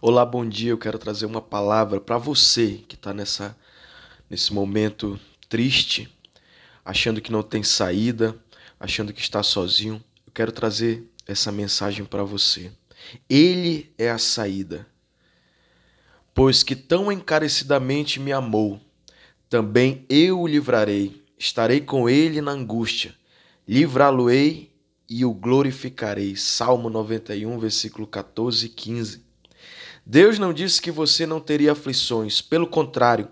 Olá, bom dia. Eu quero trazer uma palavra para você que está nessa nesse momento triste, achando que não tem saída, achando que está sozinho. Eu quero trazer essa mensagem para você. Ele é a saída. Pois que tão encarecidamente me amou, também eu o livrarei. Estarei com ele na angústia. Livrá-lo-ei e o glorificarei. Salmo 91, versículo 14 e 15. Deus não disse que você não teria aflições, pelo contrário,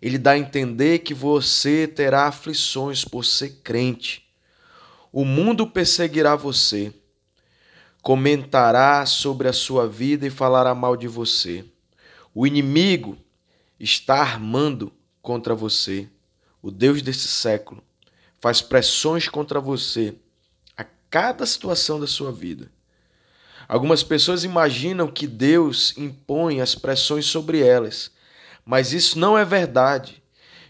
ele dá a entender que você terá aflições por ser crente. O mundo perseguirá você, comentará sobre a sua vida e falará mal de você. O inimigo está armando contra você. O Deus desse século faz pressões contra você a cada situação da sua vida. Algumas pessoas imaginam que Deus impõe as pressões sobre elas, mas isso não é verdade.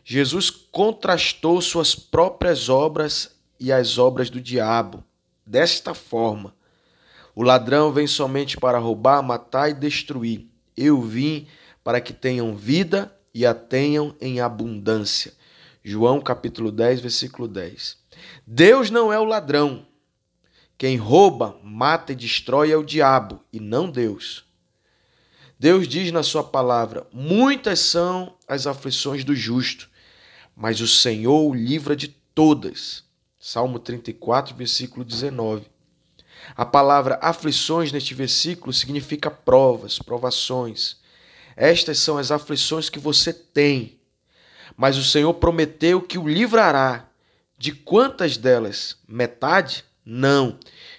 Jesus contrastou suas próprias obras e as obras do diabo desta forma: O ladrão vem somente para roubar, matar e destruir. Eu vim para que tenham vida e a tenham em abundância. João capítulo 10, versículo 10. Deus não é o ladrão, quem rouba, mata e destrói é o diabo e não Deus. Deus diz na sua palavra: muitas são as aflições do justo, mas o Senhor o livra de todas. Salmo 34, versículo 19. A palavra aflições neste versículo significa provas, provações. Estas são as aflições que você tem, mas o Senhor prometeu que o livrará. De quantas delas? Metade? Não,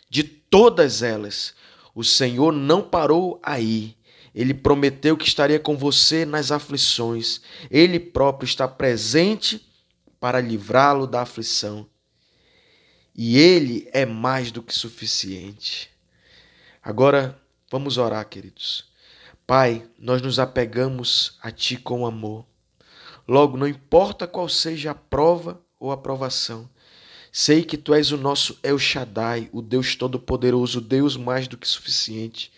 de todas elas. O Senhor não parou aí. Ele prometeu que estaria com você nas aflições. Ele próprio está presente para livrá-lo da aflição. E ele é mais do que suficiente. Agora, vamos orar, queridos. Pai, nós nos apegamos a Ti com amor. Logo, não importa qual seja a prova ou a provação, Sei que tu és o nosso El Shaddai, o Deus Todo-Poderoso, Deus mais do que suficiente.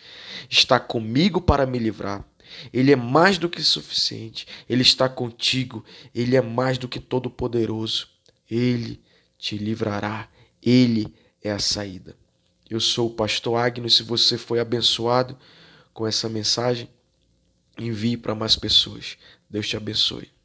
Está comigo para me livrar. Ele é mais do que suficiente. Ele está contigo. Ele é mais do que todo-poderoso. Ele te livrará. Ele é a saída. Eu sou o pastor Agno. Se você foi abençoado com essa mensagem, envie para mais pessoas. Deus te abençoe.